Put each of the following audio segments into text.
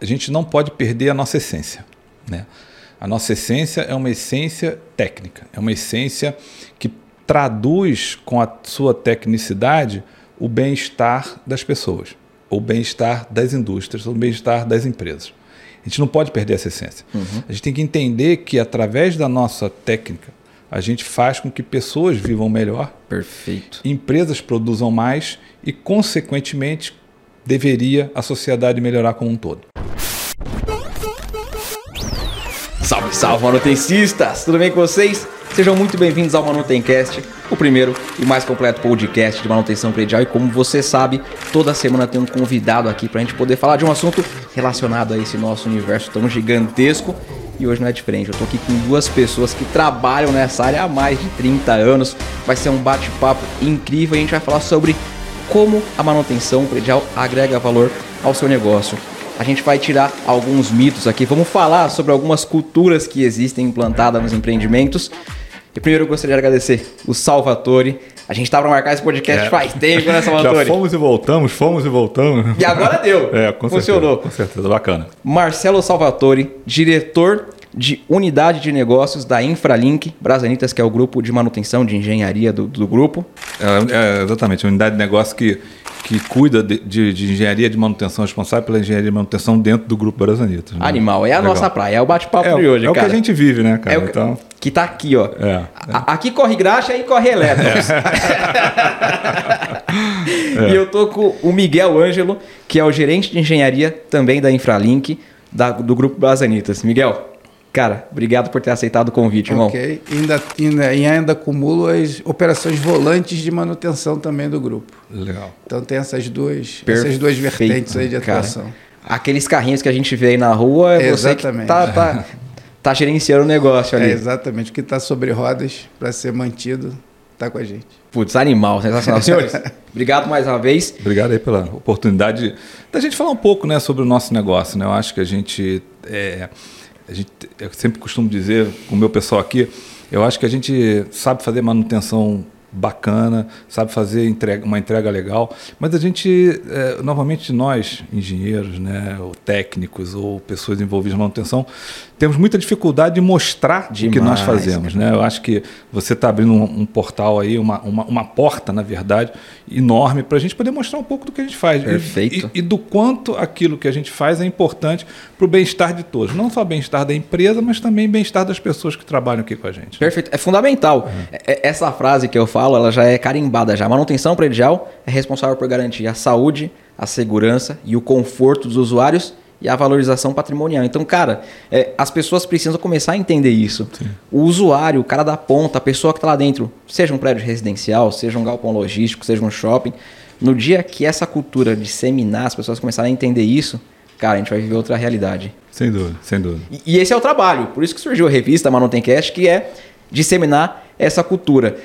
a gente não pode perder a nossa essência. Né? A nossa essência é uma essência técnica, é uma essência que traduz com a sua tecnicidade o bem-estar das pessoas, o bem-estar das indústrias, o bem-estar das empresas. A gente não pode perder essa essência. Uhum. A gente tem que entender que através da nossa técnica, a gente faz com que pessoas vivam melhor, perfeito, empresas produzam mais e, consequentemente, deveria a sociedade melhorar como um todo. Salve, salve, manutencistas! Tudo bem com vocês? Sejam muito bem-vindos ao Manutencast, o primeiro e mais completo podcast de manutenção predial. E como você sabe, toda semana tem um convidado aqui para a gente poder falar de um assunto relacionado a esse nosso universo tão gigantesco. E hoje não é diferente, eu estou aqui com duas pessoas que trabalham nessa área há mais de 30 anos. Vai ser um bate-papo incrível e a gente vai falar sobre como a manutenção predial agrega valor ao seu negócio. A gente vai tirar alguns mitos aqui, vamos falar sobre algumas culturas que existem implantadas nos empreendimentos. E primeiro eu gostaria de agradecer o Salvatore. A gente estava para marcar esse podcast é. faz tempo, né, Salvatore? Já fomos e voltamos, fomos e voltamos. E agora deu. É, com Funcionou. Certeza, com certeza, bacana. Marcelo Salvatore, diretor de unidade de negócios da Infralink Brasanitas, que é o grupo de manutenção de engenharia do, do grupo. É, é, exatamente, a unidade de negócio que, que cuida de, de, de, engenharia de manutenção, responsável pela engenharia de manutenção dentro do grupo Brasanitas. Né? Animal, é a Legal. nossa praia, é o bate-papo é, de hoje, é cara. É o que a gente vive, né, cara? É o, então... Que tá aqui, ó. É, aqui corre graxa e corre elétricos. e eu tô com o Miguel Ângelo, que é o gerente de engenharia também da Infralink, da, do grupo Brasanitas. Miguel, Cara, obrigado por ter aceitado o convite, irmão. Ok. Ainda, ainda, e ainda acumulo as operações volantes de manutenção também do grupo. Legal. Então tem essas duas, essas duas vertentes aí de atuação. Cara, aqueles carrinhos que a gente vê aí na rua, é exatamente. você que tá, tá, tá gerenciando o negócio ali. É exatamente. O que está sobre rodas para ser mantido está com a gente. Putz, animal, sensacional. Senhores, obrigado mais uma vez. Obrigado aí pela oportunidade da gente falar um pouco né, sobre o nosso negócio. Né? Eu acho que a gente... É, a gente, eu sempre costumo dizer com o meu pessoal aqui, eu acho que a gente sabe fazer manutenção bacana, sabe fazer entrega, uma entrega legal, mas a gente, é, novamente nós, engenheiros, né, ou técnicos, ou pessoas envolvidas na manutenção, temos muita dificuldade de mostrar Demais, o que nós fazemos. Né? Eu acho que você está abrindo um, um, portal aí, uma, uma, uma, porta, na verdade, enorme para a gente poder mostrar um pouco do que a gente faz. Perfeito. E, e, e do quanto aquilo que a gente faz é importante para o bem-estar de todos. Não só bem-estar da empresa, mas também bem-estar das pessoas que trabalham aqui com a gente. Perfeito. É fundamental. Uhum. Essa frase que eu falo, ela já é carimbada já. A manutenção predial é responsável por garantir a saúde, a segurança e o conforto dos usuários e a valorização patrimonial. Então, cara, é, as pessoas precisam começar a entender isso. Sim. O usuário, o cara da ponta, a pessoa que está lá dentro, seja um prédio residencial, seja um galpão logístico, seja um shopping, no dia que essa cultura disseminar, as pessoas começarem a entender isso, cara, a gente vai viver outra realidade. Sem dúvida, sem dúvida. E, e esse é o trabalho. Por isso que surgiu a revista Manutencast, que é disseminar essa cultura.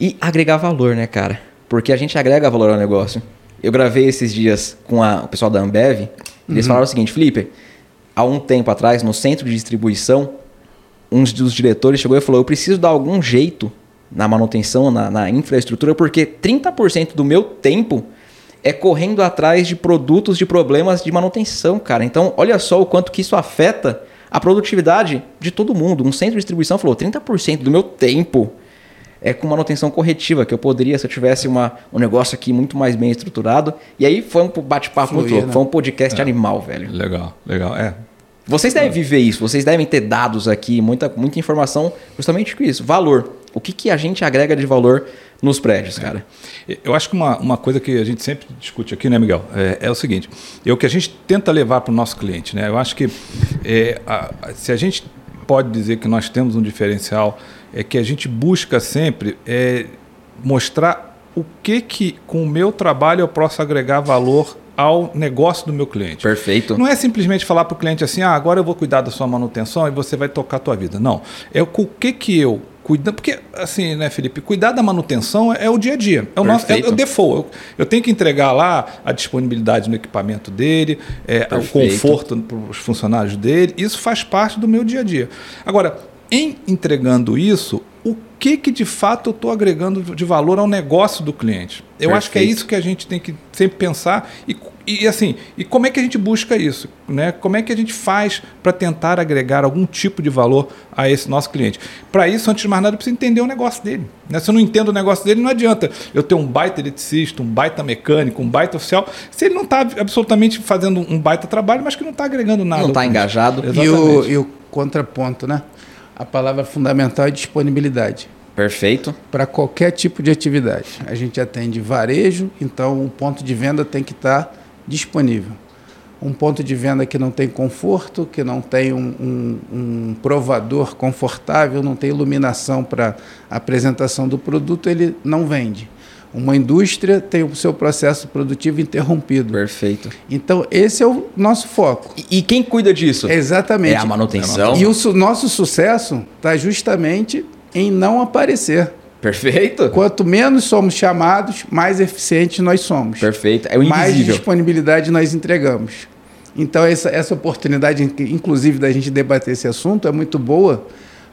E agregar valor, né, cara? Porque a gente agrega valor ao negócio. Eu gravei esses dias com a, o pessoal da Ambev eles uhum. falaram o seguinte, Felipe, há um tempo atrás, no centro de distribuição, um dos diretores chegou e falou: Eu preciso dar algum jeito na manutenção, na, na infraestrutura, porque 30% do meu tempo é correndo atrás de produtos de problemas de manutenção, cara. Então, olha só o quanto que isso afeta a produtividade de todo mundo. Um centro de distribuição falou: 30% do meu tempo é, com manutenção corretiva, que eu poderia se eu tivesse uma, um negócio aqui muito mais bem estruturado. E aí foi um bate-papo muito louco, né? foi um podcast é. animal, velho. Legal, legal. É. Vocês devem viver isso, vocês devem ter dados aqui, muita, muita informação, justamente com isso. Valor. O que, que a gente agrega de valor nos prédios, cara? É. Eu acho que uma, uma coisa que a gente sempre discute aqui, né, Miguel, é, é o seguinte: é o que a gente tenta levar para o nosso cliente. Né? Eu acho que é, a, se a gente pode dizer que nós temos um diferencial é que a gente busca sempre é, mostrar o que que com o meu trabalho eu posso agregar valor ao negócio do meu cliente. Perfeito. Não é simplesmente falar para o cliente assim, ah, agora eu vou cuidar da sua manutenção e você vai tocar a tua vida. Não. É o que que eu cuidando, porque assim, né, Felipe, cuidar da manutenção é, é o dia a dia, é o nosso, é, é o default. Eu, eu, tenho que entregar lá a disponibilidade no equipamento dele, é, o conforto para os funcionários dele. Isso faz parte do meu dia a dia. Agora, em entregando isso, o que, que de fato eu estou agregando de valor ao negócio do cliente? Eu Perfeito. acho que é isso que a gente tem que sempre pensar e, e assim, e como é que a gente busca isso? Né? Como é que a gente faz para tentar agregar algum tipo de valor a esse nosso cliente? Para isso, antes de mais nada, eu preciso entender o negócio dele. Né? Se eu não entendo o negócio dele, não adianta eu ter um baita eletricista, um baita mecânico, um baita oficial, se ele não está absolutamente fazendo um baita trabalho, mas que não está agregando nada. Não está engajado. E o, e o contraponto, né? A palavra fundamental é disponibilidade. Perfeito. Para qualquer tipo de atividade. A gente atende varejo, então o ponto de venda tem que estar tá disponível. Um ponto de venda que não tem conforto, que não tem um, um, um provador confortável, não tem iluminação para apresentação do produto, ele não vende. Uma indústria tem o seu processo produtivo interrompido. Perfeito. Então, esse é o nosso foco. E, e quem cuida disso? Exatamente. É a manutenção. E o su nosso sucesso está justamente em não aparecer. Perfeito. Quanto menos somos chamados, mais eficientes nós somos. Perfeito. É o invisível. Mais disponibilidade nós entregamos. Então, essa, essa oportunidade, inclusive, da gente debater esse assunto é muito boa,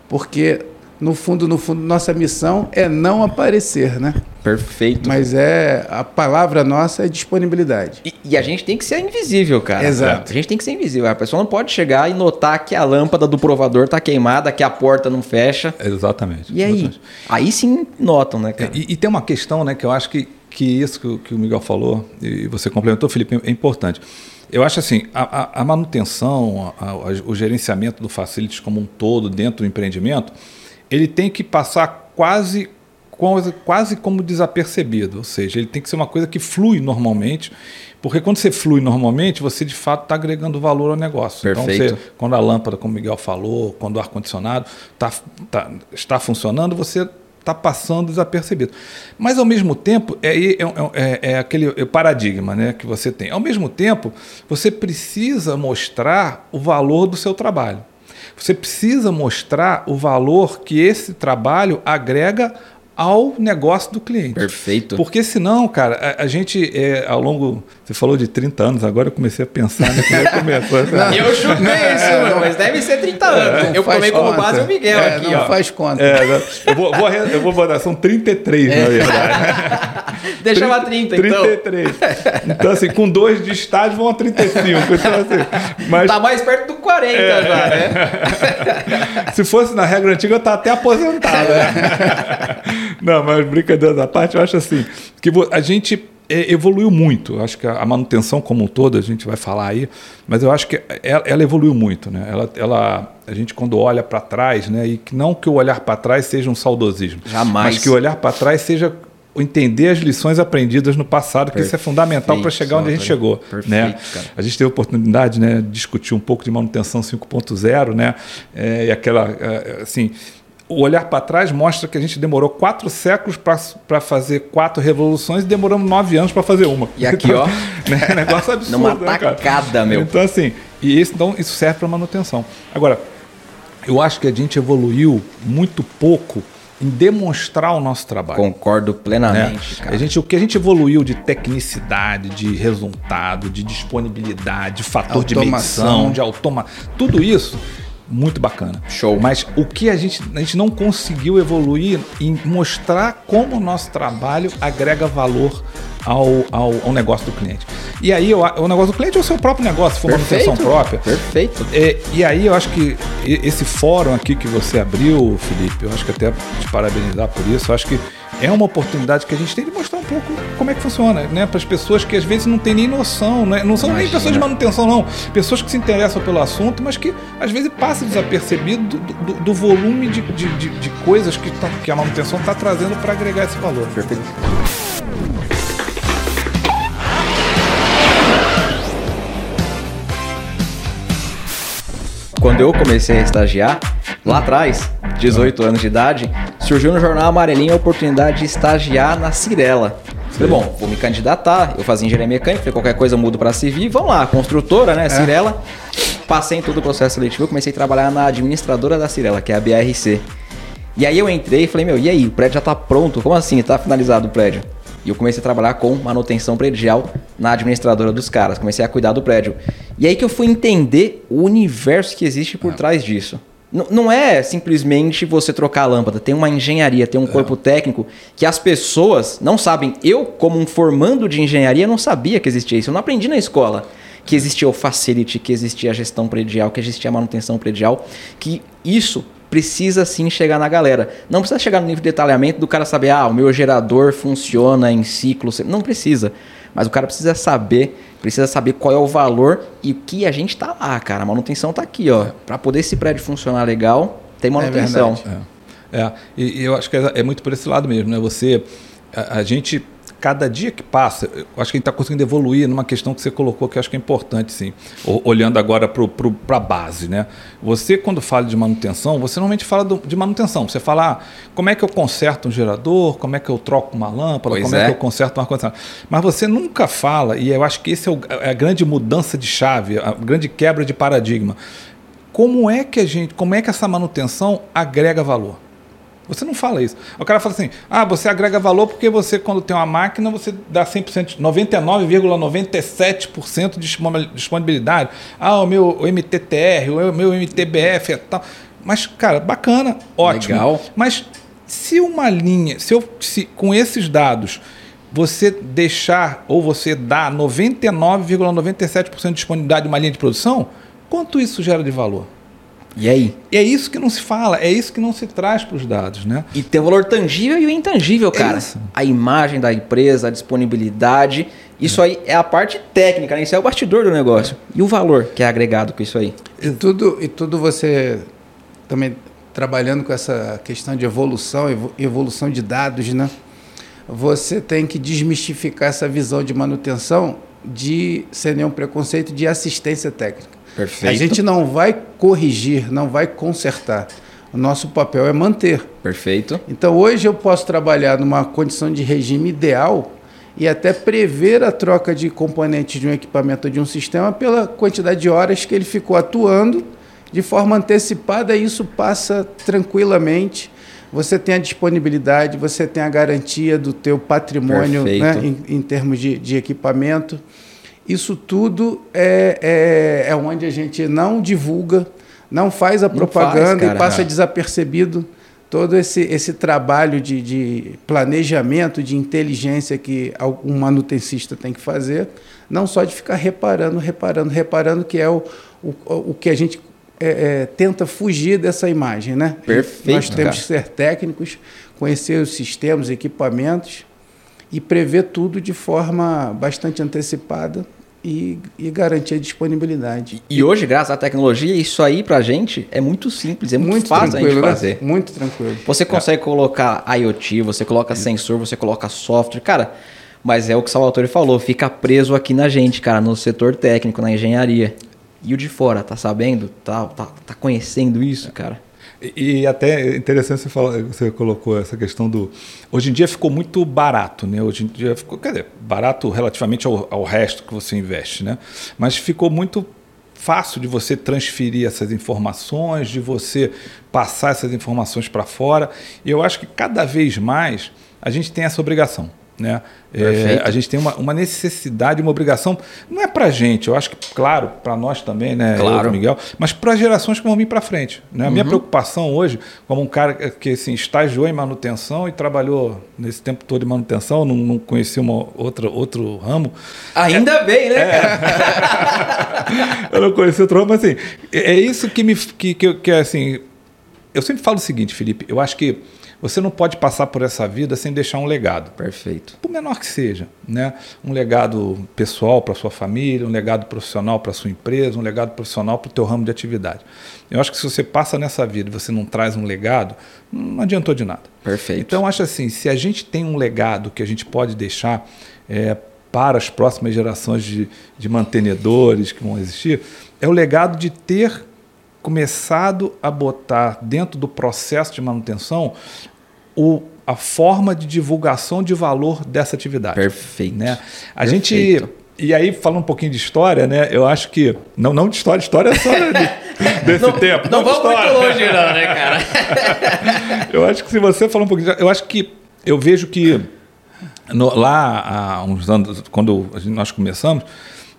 porque no fundo, no fundo, nossa missão é não aparecer, né? Perfeito. Mas é a palavra nossa é disponibilidade. E, e, a gente tem que ser invisível, cara. Exato. A gente tem que ser invisível. A pessoa não pode chegar e notar que a lâmpada do provador tá queimada, que a porta não fecha. Exatamente. E aí? Exatamente. Aí sim notam, né, cara? E, e, tem uma questão, né, que eu acho que, que isso que, que o Miguel falou, e você complementou, Felipe, é importante. Eu acho assim, a, a manutenção, a, a, o gerenciamento do facilities como um todo dentro do empreendimento, ele tem que passar quase, quase como desapercebido, ou seja, ele tem que ser uma coisa que flui normalmente, porque quando você flui normalmente, você de fato está agregando valor ao negócio. Perfeito. Então, você, quando a lâmpada, como o Miguel falou, quando o ar-condicionado tá, tá, está funcionando, você está passando desapercebido. Mas, ao mesmo tempo, é, é, é, é aquele paradigma né, que você tem. Ao mesmo tempo, você precisa mostrar o valor do seu trabalho. Você precisa mostrar o valor que esse trabalho agrega ao negócio do cliente. Perfeito. Porque senão, cara, a, a gente, é, ao longo. Você falou de 30 anos, agora eu comecei a pensar, né? começou, eu chutei isso, mas deve ser 30 anos. É, eu tomei como base o Miguel é, aqui. Não ó. faz conta. É, eu, vou, vou, eu vou botar, são 33, na verdade. Deixava 30, 30, então. 33. Então, assim, com dois de estágio vão a 35. Então, assim, mas... Tá mais perto do 40 é. já, né? Se fosse na regra antiga, eu tava até aposentado. Né? Não, mas brincadeira da parte, eu acho assim, que a gente é, evoluiu muito. Acho que a manutenção como um todo, a gente vai falar aí, mas eu acho que ela, ela evoluiu muito. Né? Ela, ela, a gente, quando olha para trás, né? e não que o olhar para trás seja um saudosismo, Jamais. mas que o olhar para trás seja entender as lições aprendidas no passado, que isso é fundamental para chegar onde a gente chegou. Perfeito, né? A gente teve a oportunidade né, de discutir um pouco de manutenção 5.0, né? É, e aquela, é, assim, o olhar para trás mostra que a gente demorou quatro séculos para fazer quatro revoluções e demoramos nove anos para fazer uma. E aqui, ó. né, negócio absurdo. Numa né, tacada, meu. Então, assim, e isso, então, isso serve para manutenção. Agora, eu acho que a gente evoluiu muito pouco em demonstrar o nosso trabalho. Concordo plenamente. Né? A gente, o que a gente evoluiu de tecnicidade, de resultado, de disponibilidade, de fator Automação. de medição, de automação, tudo isso muito bacana. Show. Mas o que a gente, a gente não conseguiu evoluir em mostrar como o nosso trabalho agrega valor ao, ao, ao negócio do cliente. E aí o, o negócio do cliente é o seu próprio negócio, se for Perfeito. manutenção própria. Perfeito. É, e aí eu acho que esse fórum aqui que você abriu, Felipe, eu acho que até te parabenizar por isso, eu acho que é uma oportunidade que a gente tem de mostrar um pouco como é que funciona, né? Para as pessoas que às vezes não têm nem noção, né? não são Imagina. nem pessoas de manutenção, não. Pessoas que se interessam pelo assunto, mas que às vezes passa desapercebido do, do, do volume de, de, de, de, coisas que, tá, que a manutenção está trazendo para agregar esse valor. Perfeito. Quando eu comecei a estagiar, lá atrás, 18 anos de idade, surgiu no jornal Amarelinho a oportunidade de estagiar na Cirela. Falei, bom, vou me candidatar. Eu fazia engenharia mecânica, falei, qualquer coisa mudo para civil. Vamos lá, construtora, né? É. Cirela. Passei em todo o processo seletivo, comecei a trabalhar na administradora da Cirela, que é a BRC. E aí eu entrei e falei, meu, e aí? O prédio já tá pronto? Como assim? Tá finalizado o prédio? E eu comecei a trabalhar com manutenção predial na administradora dos caras. Comecei a cuidar do prédio. E aí que eu fui entender o universo que existe por é. trás disso. Não é simplesmente você trocar a lâmpada, tem uma engenharia, tem um corpo técnico que as pessoas não sabem. Eu, como um formando de engenharia, não sabia que existia isso. Eu não aprendi na escola que existia o facility, que existia a gestão predial, que existia a manutenção predial, que isso precisa sim chegar na galera. Não precisa chegar no nível de detalhamento do cara saber, ah, o meu gerador funciona em ciclo. Não precisa. Mas o cara precisa saber, precisa saber qual é o valor e o que a gente tá lá, cara. A manutenção tá aqui, ó. Para poder esse prédio funcionar legal, tem manutenção. verdade. É, é. E, e eu acho que é, é muito por esse lado mesmo, né? Você, a, a gente, cada dia que passa, eu acho que a gente está conseguindo evoluir numa questão que você colocou que eu acho que é importante, sim. Olhando agora para a base, né? Você, quando fala de manutenção, você normalmente fala do- de manutenção. Você fala, ah, como é que eu conserto um gerador, como é que eu troco uma lâmpada, Pois como é. é. que eu conserto um ar-condicionado. Mas você nunca fala, e eu acho que esse é, o- é a grande mudança de chave, a grande quebra de paradigma. Como é que a gente, como é que essa manutenção agrega valor? Você não fala isso. O cara fala assim: ah, você agrega valor porque você, quando tem uma máquina, você dá 100%, 99,97% de disponibil- disponibilidade. Ah, o meu o MTTR, o meu MTBF e tal. Mas, cara, bacana, ótimo. Legal. Mas se uma linha, se eu se, com esses dados você deixar ou você dar 99,97% de disponibilidade de uma linha de produção, quanto isso gera de valor? E aí? E é isso que não se fala, é isso que não se traz para os dados, né? E tem o valor tangível e o intangível, cara. isso. A imagem da empresa, a disponibilidade. Isso aí é a parte técnica, né? Isso é o bastidor do negócio. E o valor que é agregado com isso aí? E tudo, e tudo você também trabalhando com essa questão de evolução, evo- evolução de dados, né? Você tem que desmistificar essa visão de manutenção de sem nenhum preconceito de assistência técnica. Perfeito. A gente não vai corrigir, não vai consertar. O nosso papel é manter. Perfeito. Então hoje eu posso trabalhar numa condição de regime ideal e até prever a troca de componentes de um equipamento ou de um sistema pela quantidade de horas que ele ficou atuando de forma antecipada e isso passa tranquilamente. Você tem a disponibilidade, você tem a garantia do teu patrimônio né, em, em termos de, de equipamento. Isso tudo é, é, é onde a gente não divulga, não faz a Não propaganda faz, e passa desapercebido todo esse, esse trabalho de, de planejamento, de inteligência que um manutencista tem que fazer, não só de ficar reparando, reparando, reparando, que é o, o, o que a gente é, é, tenta fugir dessa imagem. Né? Perfeito, Nós temos que ser técnicos, conhecer os sistemas, equipamentos e prever tudo de forma bastante antecipada e, e garantir a disponibilidade. E hoje, graças à tecnologia, isso aí pra gente é muito simples, é muito, fácil a gente né? fazer. Muito tranquilo. Você consegue colocar IoT, você coloca sensor, você coloca software, cara. Mas é o que o Salvatore falou, fica preso aqui na gente, cara, no setor técnico, na engenharia. E o de fora, tá sabendo? Tá, tá, tá conhecendo isso, cara? E, e até interessante você, falar, você colocou essa questão do. Hoje em dia ficou muito barato, né? Hoje em dia ficou, quer dizer, barato relativamente ao, ao resto que você investe, né? Mas ficou muito fácil de você transferir essas informações, de você passar essas informações para fora. E eu acho que cada vez mais a gente tem essa obrigação. Né? É, a gente tem uma, uma necessidade, uma obrigação, não é para gente, eu acho que, claro, para nós também, né, Claro. eu, Miguel, mas para as gerações que vão vir para frente. Né? A minha preocupação hoje, como um cara que assim, estagiou em manutenção e trabalhou nesse tempo todo em manutenção, não, não conhecia uma outra, outro ramo, Ainda bem, né, É. eu não conhecia outro ramo, mas assim, é é isso que me. Que, que, que, assim, eu sempre falo o seguinte, Felipe, eu acho que você não pode passar por essa vida sem deixar um legado Perfeito. por menor que seja, né? Um legado pessoal para sua família, um legado profissional para sua empresa, um legado profissional para o teu ramo de atividade. Eu acho que se você passa nessa vida e você não traz um legado, não adiantou de nada. Perfeito. Então, eu acho assim, se a gente tem um legado que a gente pode deixar é, para as próximas gerações de, de mantenedores que vão existir, é o legado de ter começado a botar dentro do processo de manutenção o, a forma de divulgação de valor dessa atividade. Perfeito. Né? A Perfeito. gente. E aí, falando um pouquinho de história, né? Eu acho que. Não, não de história, história é só de- desse tempo. Não de vamos muito longe, não, né, cara? Eu acho que se você falar um pouquinho. Eu acho que. Eu vejo que no- lá há uns anos, quando nós começamos,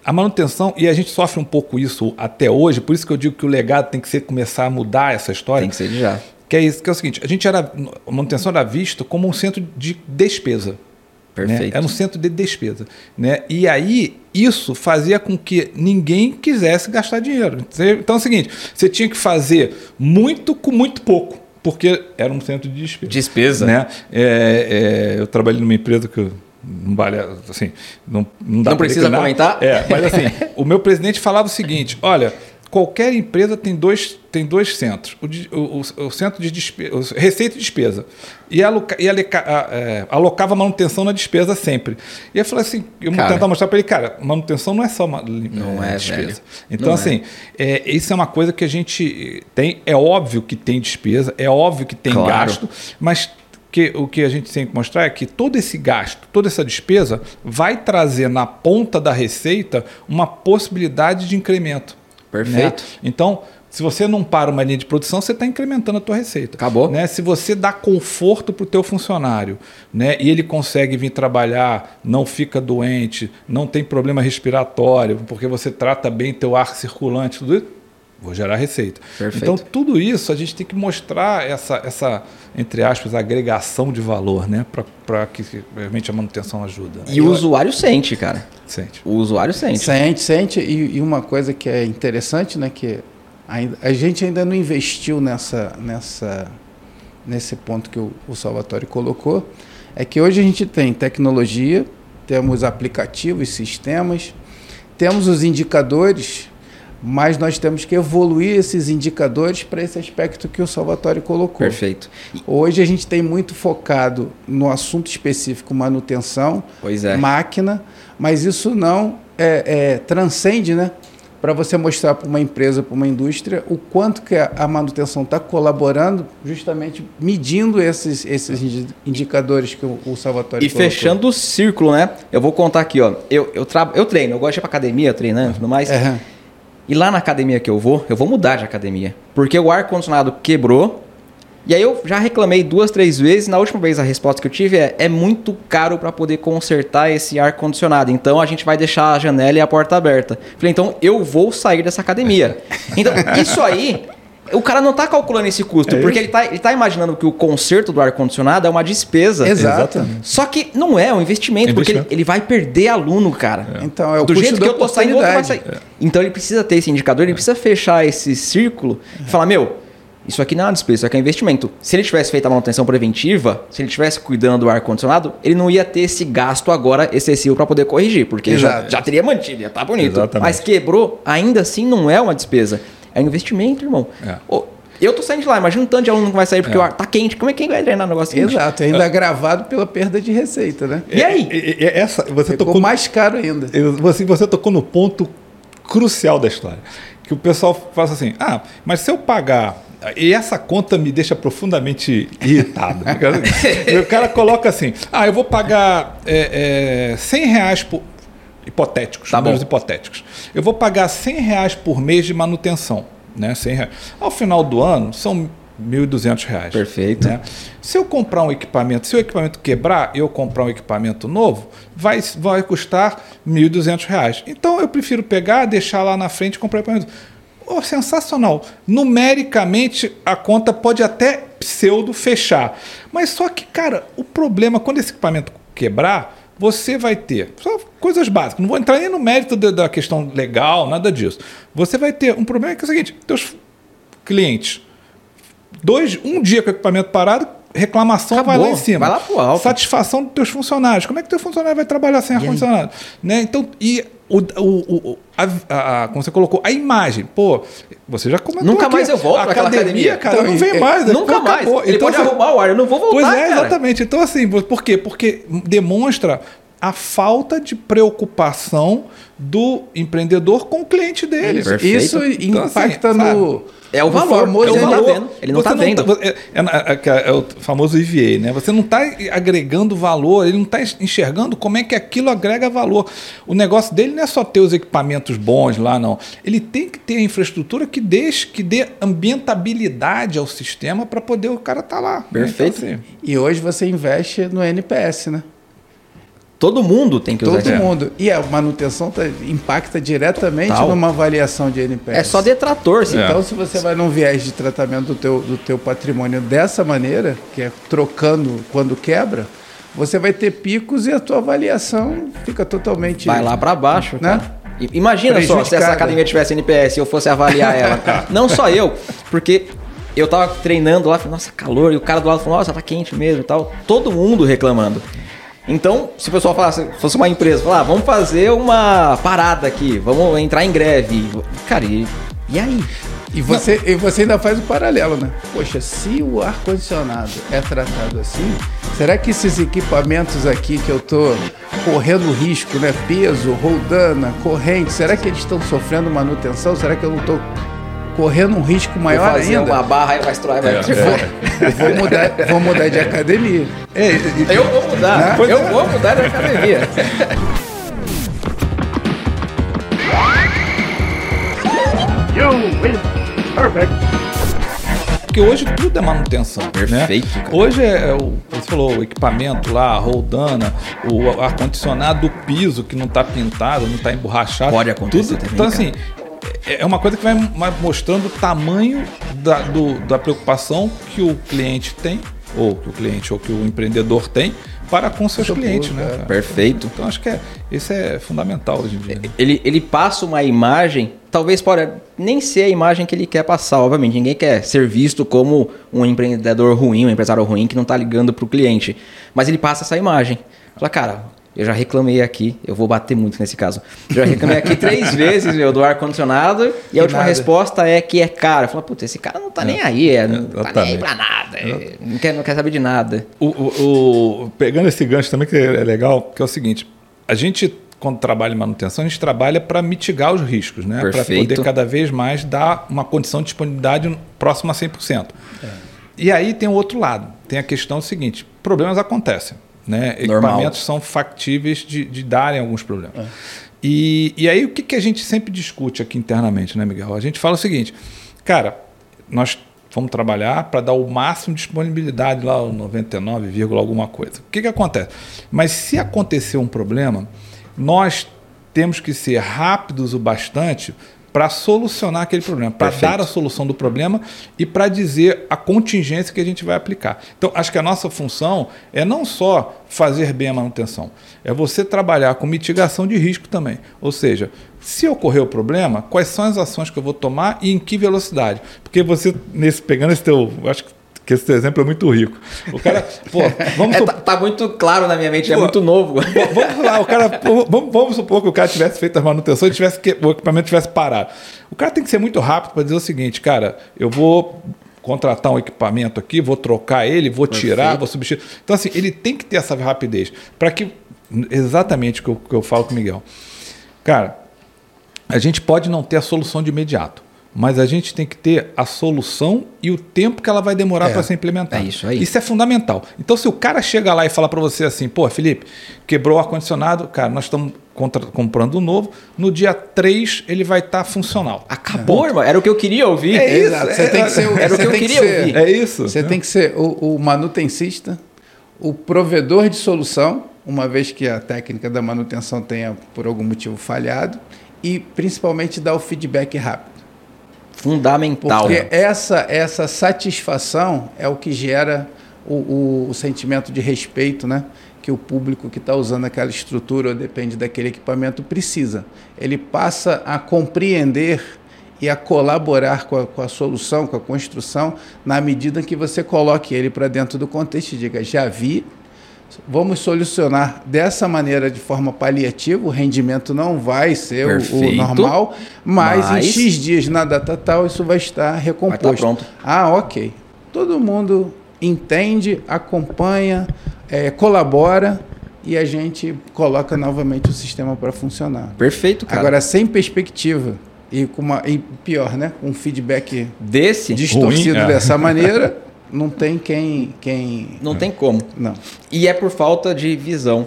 a manutenção, e a gente sofre um pouco isso até hoje, por isso que eu digo que o legado tem que ser começar a mudar essa história. Tem que ser de já. Que é isso, que é o seguinte, a gente era. A manutenção era vista como um centro de despesa. Perfeito. Né? Era um centro de despesa. Né? E aí, isso fazia com que ninguém quisesse gastar dinheiro. Então é o seguinte: você tinha que fazer muito com muito pouco, porque era um centro de despesa. Despesa. Né? É, é, eu trabalhei numa empresa que não vale assim não não, dá não precisa comentar é mas assim o meu presidente falava o seguinte olha qualquer empresa tem dois, tem dois centros. O, o, o centro de despesa, receita e despesa. E, aloca, e aloca, é, alocava manutenção na despesa sempre. E eu falei assim, eu vou tentar mostrar para ele, cara, manutenção não é só uma não é, despesa. Velho. Então, não assim, é. É, isso é uma coisa que a gente tem. É óbvio que tem despesa, é óbvio que tem claro. gasto, mas que o que a gente tem que mostrar é que todo esse gasto, toda essa despesa vai trazer na ponta da receita uma possibilidade de incremento. Perfeito. Né? Então, se você não para uma linha de produção, você está incrementando a tua receita. Acabou. Né? Se você dá conforto para o teu funcionário né? e ele consegue vir trabalhar, não fica doente, não tem problema respiratório, porque você trata bem teu ar circulante, tudo isso, vou gerar receita. Perfeito. Então, tudo isso a gente tem que mostrar essa, essa entre aspas, agregação de valor, né? Para que realmente a manutenção ajuda. E o usuário sente, cara. Sente. O usuário sente. Sente, sente. E, e uma coisa que é interessante, né? Que ainda, a gente ainda não investiu nessa, nessa, nesse ponto que o, o Salvatore colocou, é que hoje a gente tem tecnologia, temos aplicativos, sistemas, temos os indicadores mas nós temos que evoluir esses indicadores para esse aspecto que o Salvatore colocou. Perfeito. Hoje a gente tem muito focado no assunto específico manutenção, é. máquina, mas isso não é, é, transcende, né? Para você mostrar para uma empresa, para uma indústria, o quanto que a manutenção está colaborando, justamente medindo esses, esses indicadores que o, o Salvatore E colocou. fechando o círculo, né? Eu vou contar aqui, ó. Eu, eu, tra... eu treino, eu gosto de ir para academia treinando e tudo mais. Uhum. E lá na academia que eu vou, eu vou mudar de academia. Porque o ar-condicionado quebrou. E aí eu já reclamei duas, três vezes. Na última vez a resposta que eu tive é: é muito caro para poder consertar esse ar-condicionado. Então a gente vai deixar a janela e a porta aberta. Falei, então eu vou sair dessa academia. Então, isso aí o cara não está calculando esse custo, é porque ele está ele tá imaginando que o conserto do ar-condicionado é uma despesa. Exato. Só que não é, é um investimento, é porque ele, ele, vai perder aluno, cara. É. Então, é o Do jeito que eu tô saindo, outro vai sair. É. Então ele precisa ter esse indicador, ele precisa fechar esse círculo e falar, meu, isso aqui não é uma despesa, isso aqui é investimento. Se ele tivesse feito a manutenção preventiva, se ele tivesse cuidando do ar-condicionado, ele não ia ter esse gasto agora excessivo para poder corrigir, porque já, já teria mantido, ia estar tá bonito. Exatamente. Mas quebrou, ainda assim não é uma despesa. É um investimento, irmão. É. eu tô saindo de lá, imagina um tanto de aluno que vai sair porque é. o ar tá quente. Como é que vai treinar o negócio quente? Exato, ainda é. gravado pela perda de receita, né? E aí? essa, você Ficou tocou mais caro ainda. Você, você tocou no ponto crucial da história. Que o pessoal fala assim: ah, mas se eu pagar. E essa conta me deixa profundamente irritado. o cara coloca assim: ah, eu vou pagar é, é, 100 reais por hipotéticos, tá números hipotéticos. Eu vou pagar 100 reais por mês de manutenção. Né? 100 reais. Ao final do ano, são 1.200 reais. Perfeito. Né? Se eu comprar um equipamento, se o equipamento quebrar eu comprar um equipamento novo, vai, vai custar 1.200 reais. Então eu prefiro pegar, deixar lá na frente e comprar equipamento. Oh, sensacional. Numericamente, a conta pode até pseudo fechar. Mas só que, cara, o problema, quando esse equipamento quebrar, você vai ter só coisas básicas. Não vou entrar nem no mérito da, da questão legal, nada disso. Você vai ter um problema que é o seguinte: teus clientes, dois, um dia com o equipamento parado, reclamação Acabou, vai lá em cima. Vai lá pro alto. Satisfação dos teus funcionários. Como é que teu funcionário vai trabalhar sem ar-condicionado? Né? Então, e o, o, o a, a, como você colocou, a imagem. Pô, você já comentou Nunca aqui, mais eu volto academia, academia. cara. Então, não vem mais. Nunca mais. Acabou. Ele então, pode assim, arrumar o ar, eu não vou voltar, Pois é, cara. exatamente. Então, assim, por quê? Porque demonstra a falta de preocupação do empreendedor com o cliente dele. Perfeito. Isso então, assim, impacta assim, no. É o valor, famoso, é o valor. Tá vendo. Ele não está vendo. Tá, é, é, é, o famoso EVA, né? Você não está agregando valor, ele não está enxergando como é que aquilo agrega valor. O negócio dele não é só ter os equipamentos bons lá, não. Ele tem que ter a infraestrutura que deixe, que dê ambientabilidade ao sistema para poder o cara estar tá lá. Perfeito. Né? Então, assim, e hoje você investe no NPS, né? Todo mundo tem que usar Todo mundo. E a manutenção tá- impacta diretamente Total. numa avaliação de NPS. É só detrator, sim. É. Então, se você vai num viés de tratamento do teu, do teu patrimônio dessa maneira, que é trocando quando quebra, você vai ter picos e a tua avaliação fica totalmente... Vai lá pra baixo, Né? cara. Imagina só, se essa academia tivesse NPS e eu fosse avaliar ela. Não só eu, porque eu tava treinando lá, falei, nossa, calor, e o cara do lado falou, nossa, tá quente mesmo e tal. Todo mundo reclamando. Então, se o pessoal falasse, fosse uma empresa, falar, ah, vamos fazer uma parada aqui, vamos entrar em greve. Cara, e, e aí? E você, e você ainda faz o paralelo, né? Poxa, se o ar-condicionado é tratado assim, será que esses equipamentos aqui que eu tô correndo risco, né? Peso, roldana, corrente, será que eles estão sofrendo manutenção? Será que eu não tô correndo um risco Vou maior fazer ainda? uma barra e vai estourar, vai É, se é. for. Eu vou mudar, vou mudar de academia. É, Eu vou mudar, Né? eu vou mudar de academia. Porque hoje tudo é manutenção. Perfeito, Né? Hoje é, é o, você falou, o equipamento lá, a roldana, o ar-condicionado, o piso que não está pintado, não está emborrachado. Pode acontecer Tudo, também, Então, cara. assim, é uma coisa que vai mostrando o tamanho da, do- da preocupação que o cliente tem, ou que o cliente ou que o empreendedor tem, para com seus Muito clientes, né? cara. cara? Perfeito. Então, acho que é, isso é fundamental hoje em dia. né? Ele, ele passa uma imagem, talvez pode nem ser a imagem que ele quer passar, obviamente. Ninguém quer ser visto como um empreendedor ruim, um empresário ruim que não tá ligando pro cliente. Mas ele passa essa imagem. Fala, cara, eu já reclamei aqui, eu vou bater muito nesse caso. Eu já reclamei aqui três vezes meu, do ar-condicionado e a última nada. resposta é que é caro. Fala, putz, esse cara não tá nem aí, é, não tá nem aí Exatamente. pra nada, é, não, quer, não quer saber de nada. O, o- o- pegando esse gancho também, que é legal, que é o seguinte: a gente, quando trabalha em manutenção, a gente trabalha para mitigar os riscos, né? Para poder cada vez mais dar uma condição de disponibilidade próxima a 100%. E aí tem o outro lado: tem a questão seguinte: problemas acontecem. Né? Normal. Equipamentos são factíveis de, de darem alguns problemas. E, e aí o que, que a gente sempre discute aqui internamente, né, Miguel? A gente fala o seguinte, cara, nós vamos trabalhar para dar o máximo de disponibilidade lá, o 99, vírgula alguma coisa. O que, que acontece? Mas se acontecer um problema, nós temos que ser rápidos o bastante para solucionar aquele problema, para dar a solução do problema e para dizer a contingência que a gente vai aplicar. Então, acho que a nossa função é não só fazer bem a manutenção, é você trabalhar com mitigação de risco também. Ou seja, se ocorrer o problema, quais são as ações que eu vou tomar e em que velocidade? Porque você, nesse, pegando esse teu. eu Acho que esse teu exemplo é muito rico. O cara, pô, vamos É, supor- tá, tá muito claro na minha mente, é Pô, muito novo. Vamos lá, o cara, pô, vamos, vamos supor que o cara tivesse feito as manutenções e tivesse que, o equipamento tivesse parado. O cara tem que ser muito rápido para dizer o seguinte, cara, eu vou contratar um equipamento aqui, vou trocar ele, vou tirar, vou substituir. Então, assim, ele tem que ter essa rapidez para que, exatamente o que que eu falo com o Miguel. Cara, a gente pode não ter a solução de imediato, mas a gente tem que ter a solução e o tempo que ela vai demorar É. para ser implementada. É isso aí. Isso é fundamental. Então, se o cara chega lá e fala para você assim, pô, Felipe, quebrou o ar-condicionado, cara, nós estamos comprando um novo, no dia 3 ele vai estar funcional. Acabou, irmão. Era o que eu queria ouvir. É isso, Exato. Você é- tem que ser o, era o que eu queria ser- ouvir. É isso. Você tem que ser o, o manutencista, o provedor de solução, uma vez que a técnica da manutenção tenha, por algum motivo, falhado, e principalmente dar o feedback rápido. Fundamental. Porque essa, essa satisfação é o que gera o, o- o sentimento de respeito, né? Que o público que está usando aquela estrutura ou depende daquele equipamento precisa. Ele passa a compreender e a colaborar com a, com a solução, com a construção, na medida que você coloque ele para dentro do contexto e diga: já vi, vamos solucionar dessa maneira de forma paliativa, o rendimento não vai ser o- normal, mas, Mas- em X dias na data tal isso vai estar recomposto. Vai estar pronto. Ah, ok. Todo mundo entende, acompanha, eh, colabora e a gente coloca novamente o sistema para funcionar. Perfeito, cara. Agora, sem perspectiva e, com uma, e pior, né? Com um feedback Desse, distorcido Ruim, é. dessa maneira, não tem quem. quem não tem como. não. E é por falta de visão.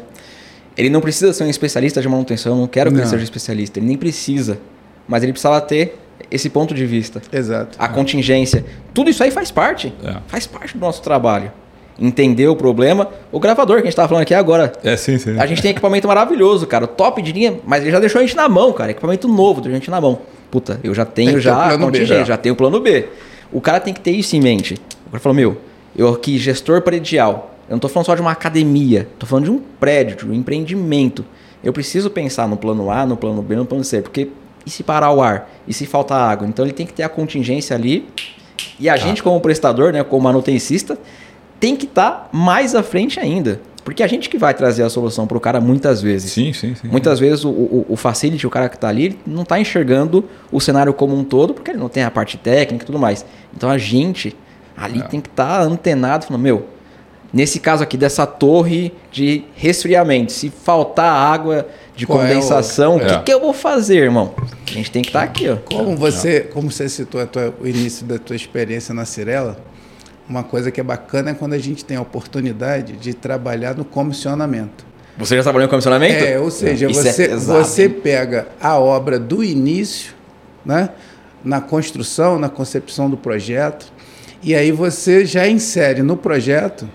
Ele não precisa ser um especialista de manutenção, eu não quero que ele Não. seja especialista, ele nem precisa. Mas ele precisava ter esse ponto de vista. Exato. A contingência. Tudo isso aí faz parte. É. Faz parte do nosso trabalho. entender o problema. O gravador que a gente tava falando aqui agora. É, sim, sim. A gente tem equipamento maravilhoso, cara. Top de linha, mas ele já deixou a gente na mão, cara. Equipamento novo, deixou a gente na mão. Puta, eu já tenho já já. já tenho o plano B. O cara tem que ter isso em mente. O cara falou, meu, eu aqui, gestor predial. Eu não tô falando só de uma academia, tô falando de um prédio, de um empreendimento. Eu preciso pensar no plano A, no plano B, no plano C, porque e se parar o ar? E se faltar água? Então ele tem que ter a contingência ali. E a gente, como prestador, né, como manutencista, tem que estar mais à frente ainda. Porque a gente que vai trazer a solução para o cara muitas vezes. Sim, sim, sim. Muitas vezes o, o, o facility, o cara que está ali, ele não está enxergando o cenário como um todo, porque ele não tem a parte técnica e tudo mais. Então a gente ali É. tem que estar antenado, falando, meu, nesse caso aqui dessa torre de resfriamento, se faltar água de Qual é o- condensação, o É. que, que eu vou fazer, irmão? A gente tem que estar aqui, ó. Como você, como você citou tua- o início da tua experiência na Cirela, uma coisa que é bacana é quando a gente tem a oportunidade de trabalhar no comissionamento. Você já trabalhou em comissionamento? É, ou seja, Isso é você, pesado, você pega a obra do início, né, na construção, na concepção do projeto, e aí você já insere no projeto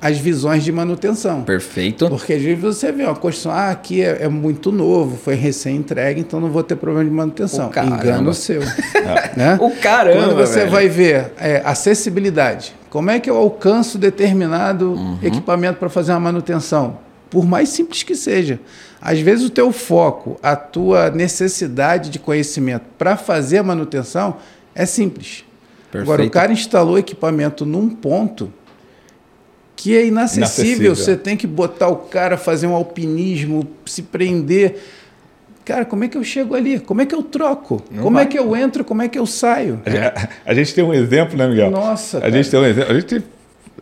as visões de manutenção. Perfeito. Porque às vezes você vê uma construção, ah, aqui é, é muito novo, foi recém-entregue, então não vou ter problema de manutenção. O. Engano seu. né? O caramba, Quando você velho. vai ver é, acessibilidade, como é que eu alcanço determinado Uhum. equipamento para fazer uma manutenção? Por mais simples que seja. Às vezes o teu foco, a tua necessidade de conhecimento para fazer a manutenção é simples. Agora, o Perfeito. cara instalou equipamento num ponto que é inacessível. Inacessível. Você tem que botar o cara, fazer um alpinismo, se prender. Cara, como é que eu chego ali? Como é que eu troco? Não como vai. é que eu entro? Como é que eu saio? A, a gente tem um exemplo, né, Miguel? Nossa, A cara. gente tem um exemplo. A gente tem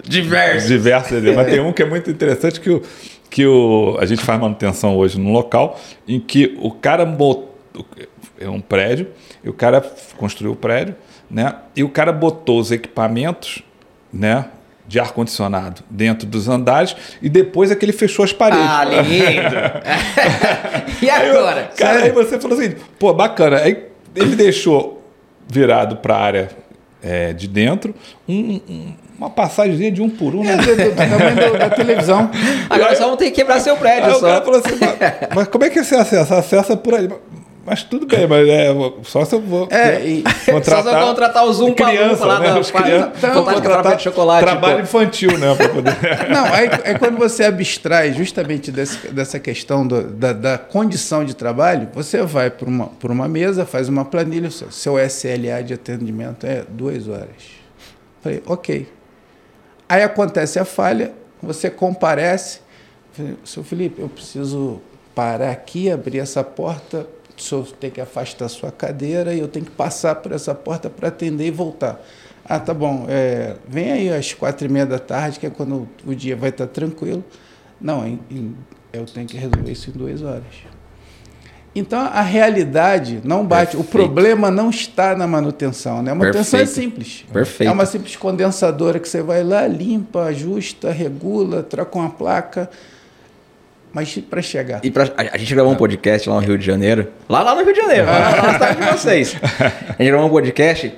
Diversos. diversos exemplos. Mas tem um que é muito interessante que, o, que o, a gente faz manutenção hoje num local em que o cara botou. É um prédio, e o cara construiu o prédio, né? E o cara botou os equipamentos, né? De ar-condicionado dentro dos andares e depois é que ele fechou as paredes. Ah, lindo. e Aí eu- agora? cara, aí você falou assim, pô, bacana. Aí ele deixou virado para a área é, de dentro um- um- uma passagemzinha de um por um. Né? do, da televisão. Agora só vão ter que quebrar seu Aí prédio o cara só. falou assim, mas, mas como é que você acessa? Acessa por aí. Mas tudo bem, mas é, só se eu vou É, e- Só se eu contratar o Zoom pra criança, lá né? da Os vontade de contratar de chocolate, trabalho pô. infantil, né? Poder... Não, aí é quando você abstrai justamente desse- dessa questão do- da, da condição de trabalho, você vai para uma, por uma mesa, faz uma planilha, seu, seu SLA de atendimento é duas horas. Falei, ok. Aí acontece a falha, você comparece, falei, seu Felipe, eu preciso parar aqui, abrir essa porta, o senhor tem que afastar a sua cadeira e eu tenho que passar por essa porta para atender e voltar. Ah, tá bom. é, vem aí às quatro e meia da tarde, que é quando o dia vai estar tranquilo. Não, em- em- eu tenho que resolver isso em duas horas. Então a realidade não bate. O Perfeito. problema não está na manutenção, né? A manutenção é Perfeito. simples. Perfeito. É uma simples condensadora que você vai lá, limpa, ajusta, regula, troca uma placa. Mas para chegar. E pra, a, a gente gravou um podcast lá no Rio de Janeiro. Lá, lá no Rio de Janeiro, lá, lá na cidade de vocês. A gente gravou um podcast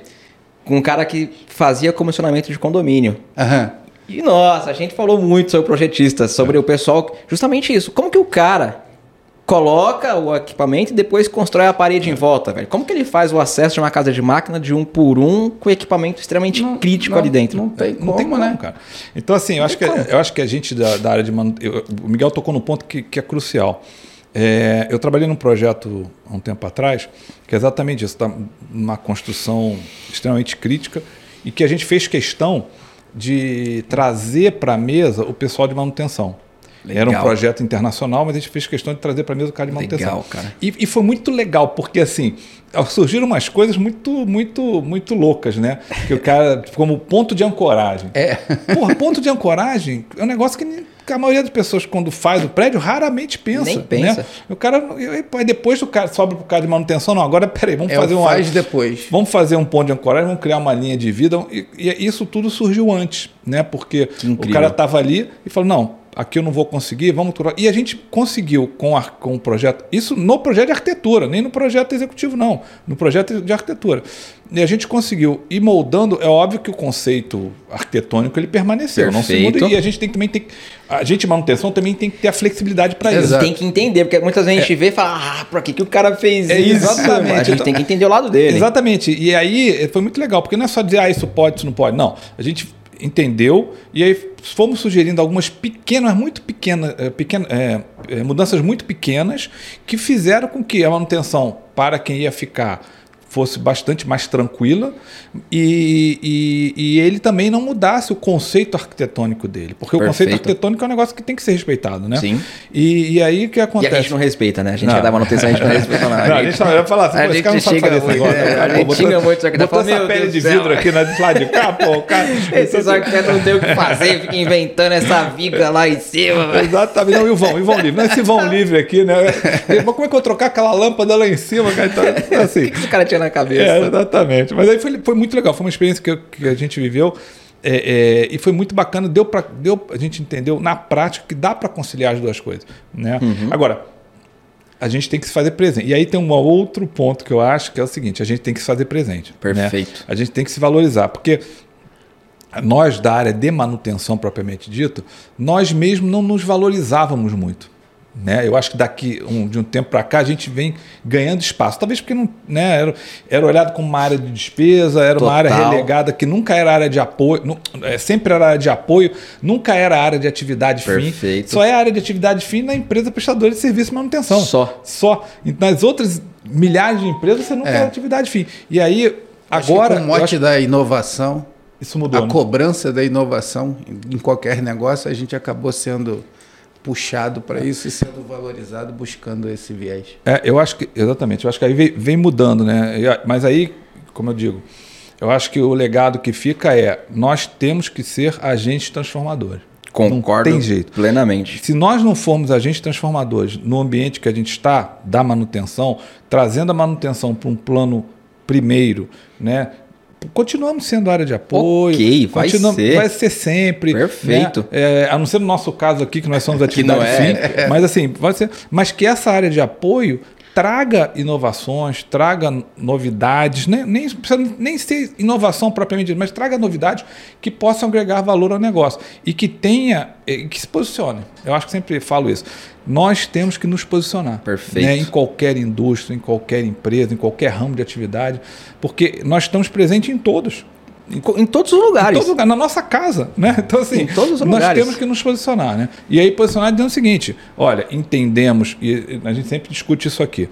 com um cara que fazia comissionamento de condomínio. Aham. E nossa, a gente falou muito sobre projetistas, sobre o pessoal. Justamente isso. Como que o cara coloca o equipamento e depois constrói a parede em volta, velho? Como que ele faz o acesso de uma casa de máquina de um por um com equipamento extremamente Não- crítico não- ali dentro? Não tem como, Não tem como, né? cara. Então, assim, eu acho, que, eu acho que a gente da, da área de manutenção. O Miguel tocou num ponto que, que é crucial. É, eu trabalhei num projeto há um tempo atrás, que é exatamente isso, tá, uma construção extremamente crítica, e que a gente fez questão de trazer para a mesa o pessoal de manutenção. Era um Legal. projeto internacional, mas a gente fez questão de trazer para a mesa o cara de manutenção. Legal, cara. E, e foi muito legal, porque assim, surgiram umas coisas muito, muito, muito loucas, né? Que o cara, como ponto de ancoragem. É. Porra, ponto de ancoragem é um negócio que, a maioria das pessoas, quando faz o prédio, raramente pensa. Nem pensa. Né? O cara, e depois o cara sobe pro cara de manutenção, não, agora peraí, vamos É fazer o um. faz depois. Vamos fazer um ponto de ancoragem, vamos criar uma linha de vida. E, e isso tudo surgiu antes, né? Porque o cara estava ali e falou: não, aqui eu não vou conseguir, vamos E a gente conseguiu com, a, com o projeto, isso no projeto de arquitetura, nem no projeto executivo, não, no projeto de arquitetura. E a gente conseguiu ir moldando, é óbvio que o conceito arquitetônico ele permaneceu, Perfeito. não se muda, e a gente tem também tem a gente manutenção também tem que ter a flexibilidade para isso. Tem que entender, porque muitas vezes a gente é. vê e fala, ah, para que, que o cara fez é, isso? Exatamente. A gente tem que entender o lado dele. Exatamente. E aí foi muito legal, porque não é só dizer, ah, isso pode, isso não pode. Não. A gente entendeu e aí fomos sugerindo algumas pequenas, muito pequenas, é, pequenas é, é, mudanças muito pequenas que fizeram com que a manutenção para quem ia ficar fosse bastante mais tranquila e, e, e, ele também não mudasse o conceito arquitetônico dele. Porque Perfeito. o conceito arquitetônico é um negócio que tem que ser respeitado, né? Sim. E, e aí o que acontece? E a gente não respeita, né? A gente não. vai dar manutenção, a gente não respeita nada. Não, a gente vai falar assim, a gente não sabe fazer esse negócio. É, a gente xinga muito, só que botou essa pele de vidro aqui na lado de cá, pô, cara. Esses arquitetos não tem o que fazer, fica inventando essa viga lá em cima. Exatamente. Não, e o vão, e o vão livre. Não é esse vão livre aqui, né? Como é que eu vou trocar aquela lâmpada lá em cima, cara? Então, assim. O que esse cara tinha na cabeça? É, Exatamente. Mas aí foi, foi muito legal, foi uma experiência que, que a gente viveu. É, é, e foi muito bacana, deu para deu, a gente entendeu na prática que dá para conciliar as duas coisas. Né? Uhum. Agora, a gente tem que se fazer presente. E aí tem um outro ponto que eu acho que é o seguinte: a gente tem que se fazer presente. Né? Perfeito. Né? A gente tem que se valorizar, porque nós da área de manutenção propriamente dito, nós mesmos não nos valorizávamos muito. Né? Eu acho que daqui um, de um tempo para cá a gente vem ganhando espaço. Talvez porque não, né, era, era olhado como uma área de despesa, era Total. uma área relegada que nunca era área de apoio, não, é, sempre era área de apoio, nunca era área de atividade Perfeito. fim. Só é área de atividade fim na empresa prestadora de serviço de manutenção. Só. Só. Nas outras milhares de empresas você nunca é. era atividade fim. E aí, agora. Acho que com o mote acho... da inovação. Isso mudou. A né? cobrança da inovação em qualquer negócio, a gente acabou sendo puxado para isso e sendo valorizado buscando esse viés. É, eu acho que exatamente, eu acho que aí vem, vem mudando, né? Mas aí, como eu digo, eu acho que o legado que fica é nós temos que ser agentes transformadores. Concordo não tem jeito. plenamente. Se nós não formos agentes transformadores no ambiente que a gente está, da manutenção, trazendo a manutenção para um plano primeiro, né? Continuamos sendo área de apoio. Ok, vai ser. Vai ser sempre. Perfeito. Né? É, a não ser no nosso caso aqui, que nós somos atividade é. fim, mas assim, vai ser. Mas que essa área de apoio traga inovações, traga novidades, nem, nem precisa nem ser inovação propriamente dita, mas traga novidades que possam agregar valor ao negócio e que tenha, que se posicione. Eu acho que sempre falo isso. Nós temos que nos posicionar. Perfeito. Né, em qualquer indústria, em qualquer empresa, em qualquer ramo de atividade, porque nós estamos presentes em todos. Em, em, todos os lugares. Em todos lugares, na nossa casa, né? Então, assim, em todos os nós temos que nos posicionar, né? E aí, posicionar dizendo o seguinte: olha, entendemos, e a gente sempre discute isso aqui.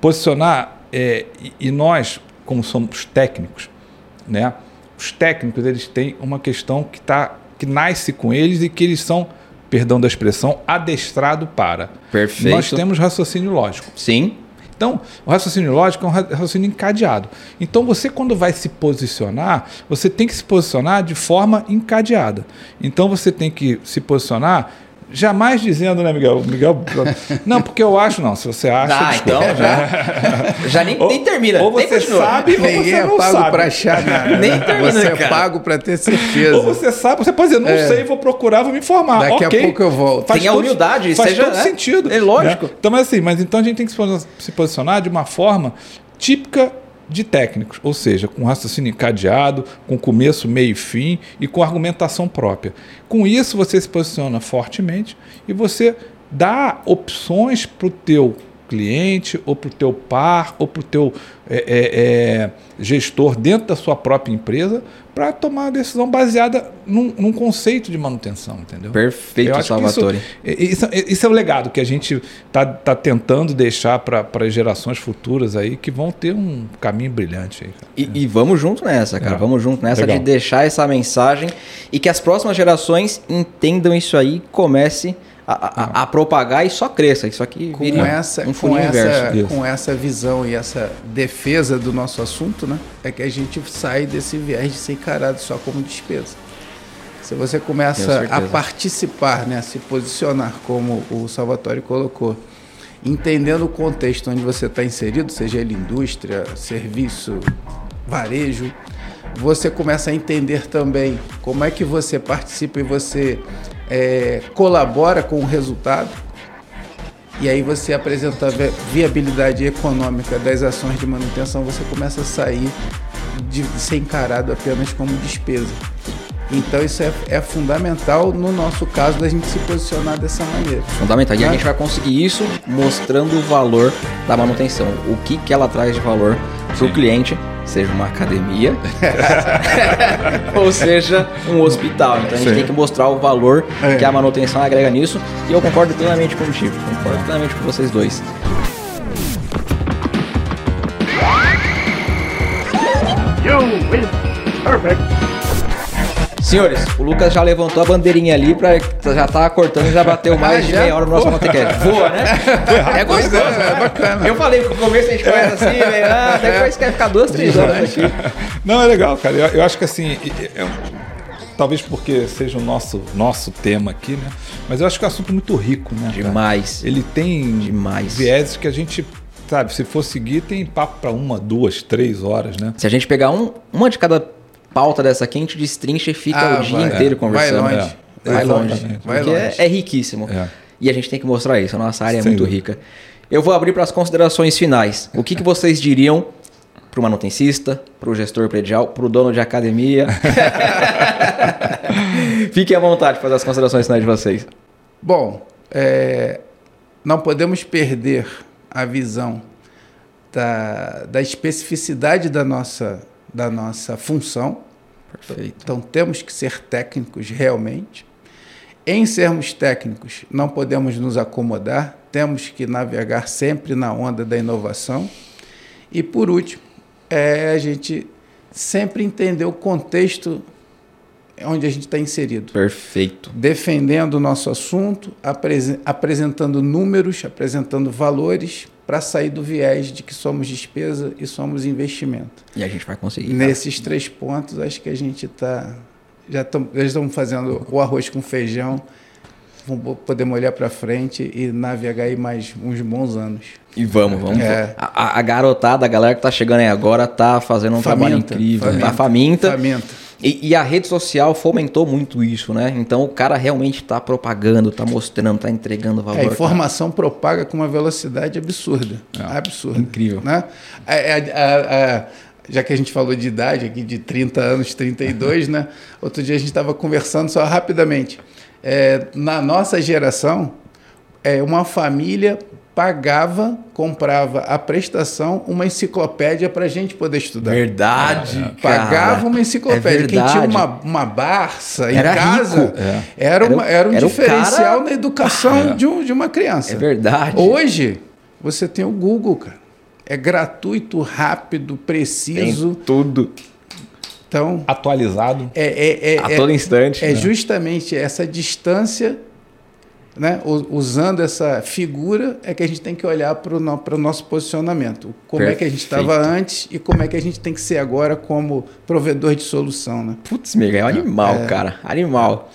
Posicionar, é, e, e nós, como somos técnicos, né? Os técnicos, eles têm uma questão que, tá, que nasce com eles e que eles são, perdão da expressão, adestrado para. Perfeito. Nós temos raciocínio lógico. Sim. Então, o raciocínio lógico é um raciocínio encadeado. Então, você, quando vai se posicionar, você tem que se posicionar de forma encadeada. Então, você tem que se posicionar Jamais dizendo, né, Miguel? Miguel. Não, porque eu acho, não. Se você acha. Ah, então já. já nem, ou, nem termina. Ou você sabe, ou Ninguém você é não pago sabe. para achar nada. nem termina. Você cara. é pago para ter certeza. Ou você sabe, você pode dizer, não é. sei, vou procurar, vou me informar. Daqui okay. a pouco eu volto. Faz Tem a humildade, faz seja, todo né? sentido. É lógico. Né? Então, mas assim, mas então a gente tem que se posicionar de uma forma típica de técnicos, ou seja, com raciocínio encadeado, com começo, meio e fim e com argumentação própria. Com isso você se posiciona fortemente e você dá opções para o teu cliente ou para o teu par ou para o teu é, é, é, gestor dentro da sua própria empresa para tomar uma decisão baseada num, num, conceito de manutenção, entendeu? Perfeito, Salvatore. Isso, isso, isso, é o legado que a gente está tá tentando deixar para as gerações futuras aí que vão ter um caminho brilhante aí. E, e, vamos junto nessa, cara. Vamos junto nessa Legal. de deixar essa mensagem e que as próximas gerações entendam isso aí e comece a, a, a, propagar e só cresça. Isso aqui com essa, um com essa, com essa visão e essa defesa do nosso assunto, né, é que a gente sai desse viés de ser encarado só como despesa. Se você começa a participar, né, a se posicionar como o Salvatore colocou, entendendo o contexto onde você está inserido, seja ele indústria, serviço, varejo, você começa a entender também como é que você participa e você é, colabora com o resultado. E aí você apresenta a viabilidade econômica das ações de manutenção, você começa a sair de ser encarado apenas como despesa. Então isso é, é, fundamental no nosso caso da gente se posicionar dessa maneira. Fundamental. E a gente vai conseguir isso mostrando o valor da manutenção. O que, que ela traz de valor para o cliente, seja uma academia ou seja um hospital. Então a gente Sim. tem que mostrar o valor é. que a manutenção agrega nisso. E eu concordo plenamente contigo. Concordo plenamente com vocês dois. You win. Perfect. Senhores, o Lucas já levantou a bandeirinha ali pra. Já tá cortando e já bateu mais de meia hora no nosso podcast. Voa, né? É gostoso. É, é bacana. Eu falei que no começo a gente começa assim, velho. Ah, depois quer ficar duas, três horas aqui. Não, é legal, cara. Eu, eu acho que assim. É, talvez porque seja o nosso, nosso tema aqui, né? Mas eu acho que é um assunto muito rico, né? Demais. Cara? Ele tem Demais. vieses que a gente sabe, se for seguir, tem papo para uma, duas, três horas, né? Se a gente pegar um, uma de cada pauta dessa aqui, a gente destrincha e fica ah, o dia vai, inteiro é. conversando. Vai longe. É. Vai longe. Vai longe. É, é, riquíssimo. É. E a gente tem que mostrar isso. A nossa área é muito dúvida. rica. Eu vou abrir para as considerações finais. O que, que vocês diriam para o manutencista, para o gestor predial, para o dono de academia? Fiquem à vontade para fazer as considerações finais de vocês. Bom, é, não podemos perder a visão da, da especificidade da nossa da nossa função. Perfeito. Então temos que ser técnicos realmente. Em sermos técnicos, não podemos nos acomodar, temos que navegar sempre na onda da inovação. E por último, é a gente sempre entender o contexto onde a gente está inserido. Perfeito. Defendendo o nosso assunto, apresentando números, apresentando valores, para sair do viés de que somos despesa e somos investimento. E a gente vai conseguir. Nesses cara. três pontos, acho que a gente está. Já estamos fazendo o arroz com feijão. Vamos, podemos olhar para frente e navegar aí mais uns bons anos. E vamos, vamos. É. A, a, garotada, a galera que está chegando aí agora, está fazendo um faminta, trabalho incrível. Faminta, tá faminta. faminta. E, e, a rede social fomentou muito isso, né? Então o cara realmente está propagando, está mostrando, está entregando valor. É, a informação cara. propaga com uma velocidade absurda. É, absurda. Incrível. Né? É, é, já que a gente falou de idade aqui, de 30 anos, 32, né? Outro dia a gente estava conversando só rapidamente. É, na nossa geração, é, uma família pagava, comprava a prestação, uma enciclopédia para a gente poder estudar. Verdade. É, pagava uma enciclopédia. É Quem tinha uma, uma Barça era em casa é. era, uma, era um era diferencial cara... na educação ah, de, um, de uma criança. É verdade. Hoje, você tem o Google, cara. É gratuito, rápido, preciso. Tem tudo. Então, atualizado. É, é, é, a todo instante. É né? justamente essa distância né, usando essa figura, é que a gente tem que olhar para o no, nosso posicionamento. Como Perfeito. é que a gente estava antes e como é que a gente tem que ser agora como provedor de solução. Né? Putz, Miguel, é um animal, é. cara. Animal.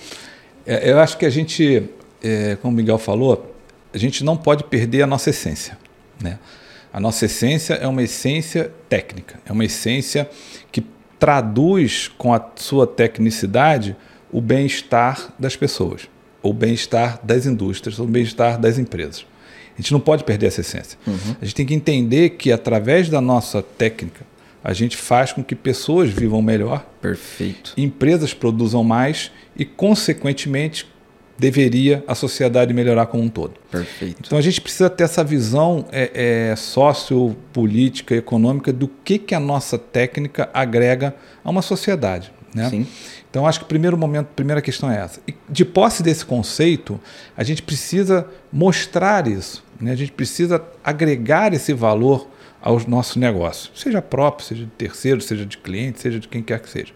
É, eu acho que a gente, é, como o Miguel falou, a gente não pode perder a nossa essência. Né? A nossa essência é uma essência técnica, é uma essência que traduz com a sua tecnicidade o bem-estar das pessoas o bem-estar das indústrias, o bem-estar das empresas. A gente não pode perder essa essência. Uhum. A gente tem que entender que através da nossa técnica, a gente faz com que pessoas vivam melhor, perfeito, empresas produzam mais e, consequentemente, deveria a sociedade melhorar como um todo. Perfeito. Então a gente precisa ter essa visão é, é, sociopolítica, econômica do que, que a nossa técnica agrega a uma sociedade. Né? Sim. Então, acho que o primeiro momento, a primeira questão é essa. E de posse desse conceito, a gente precisa mostrar isso. Né? A gente precisa agregar esse valor ao nosso negócio, seja próprio, seja de terceiro, seja de cliente, seja de quem quer que seja.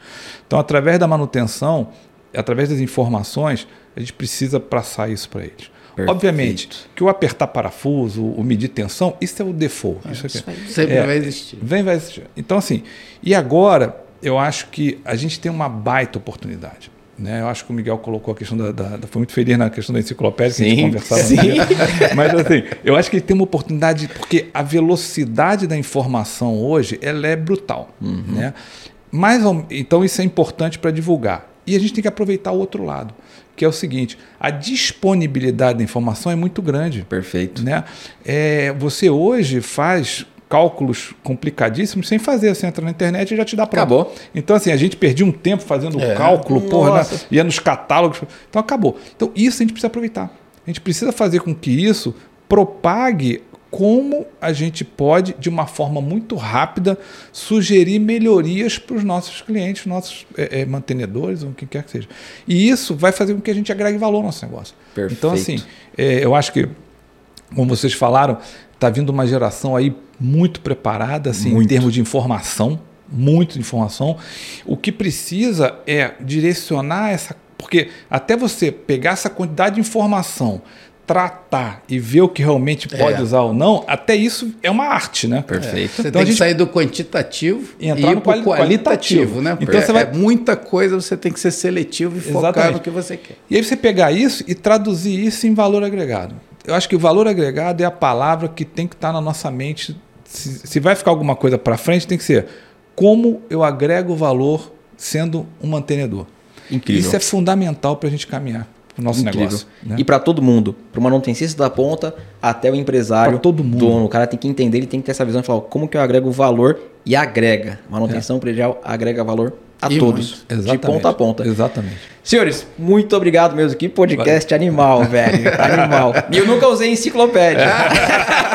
Então, através da manutenção, através das informações, a gente precisa passar isso para eles. Perfeito. Obviamente que o apertar parafuso, o medir tensão, isso é o default. É, isso, aqui, sempre é, vai existir. Vem, vai existir. Então, assim, e agora eu acho que a gente tem uma baita oportunidade. Né? Eu acho que o Miguel colocou a questão da, da, da foi muito feliz na questão da enciclopédia sim, que a gente conversava. Sim. Mas assim, eu acho que ele tem uma oportunidade porque a velocidade da informação hoje ela é brutal, uhum. né? Mas então isso é importante para divulgar. E a gente tem que aproveitar o outro lado, que é o seguinte: a disponibilidade da informação é muito grande. Perfeito. Né? É, você hoje faz cálculos complicadíssimos sem fazer. Você entra na internet e já te dá pronto. Acabou. Então, assim, a gente perdia um tempo fazendo É. cálculo, porra, né? Nossa. ia nos catálogos. Então, acabou. Então, isso a gente precisa aproveitar. A gente precisa fazer com que isso propague como a gente pode, de uma forma muito rápida, sugerir melhorias para os nossos clientes, nossos é, é, mantenedores, ou quem quer que seja. E isso vai fazer com que a gente agregue valor ao nosso negócio. Perfeito. Então, assim, é, eu acho que, como vocês falaram, está vindo uma geração aí muito preparada, assim, em Muito. termos de informação, muito informação. O que precisa é direcionar essa. Porque até você pegar essa quantidade de informação, tratar e ver o que realmente pode É. usar ou não, até isso é uma arte, né? Perfeito. Você Então tem a que sair do quantitativo E e, entrar ir no quali- qualitativo, qualitativo. né? Então é, você vai- é muita coisa, você tem que ser seletivo e focar Exatamente. no que você quer. E aí você pegar isso e traduzir isso em valor agregado. Eu acho que o valor agregado é a palavra que tem que estar na nossa mente. Se, se vai ficar alguma coisa para frente, tem que ser como eu agrego valor sendo um mantenedor. Incrível. Isso é fundamental para a gente caminhar o nosso Incrível. negócio. né? E para todo mundo, para o manutencista da ponta até o empresário, Pra todo mundo. dono. O cara tem que entender, ele tem que ter essa visão e falar como que eu agrego valor e agrega. Manutenção predial agrega valor a E todos, de ponta a ponta. Exatamente. Senhores, muito obrigado mesmo. Que podcast animal, velho. Animal. E eu nunca usei enciclopédia.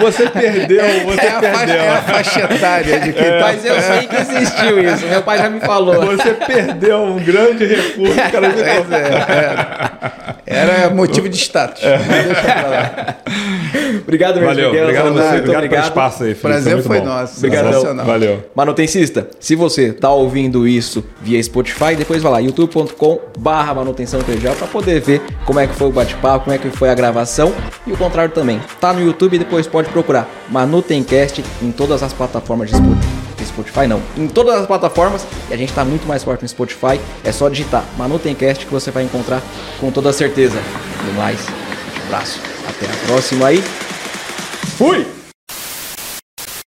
Você perdeu, você É a, faixa, é a faixa etária de quem tá Mas eu sei que existiu isso. Meu pai já me falou. Você perdeu um grande recurso, cara. Pois é, é. Era motivo de status. É. Mas deixa pra lá. Obrigado, meu Valeu, Miguel. obrigado a você, Muito obrigado, pelo obrigado. espaço aí, Felipe. Prazer foi bom. nosso. Sensacional. Valeu. Manutencista, se você está ouvindo isso via Spotify, depois vai lá, youtube.com barra manutenção para poder ver como é que foi o bate-papo, como é que foi a gravação e o contrário também. Tá no YouTube e depois pode procurar Manutencast em todas as plataformas de Spotify. Spotify não, em todas as plataformas e a gente está muito mais forte no Spotify. É só digitar Manutencast que você vai encontrar com toda certeza. No mais, um abraço. Até a próxima aí. Fui!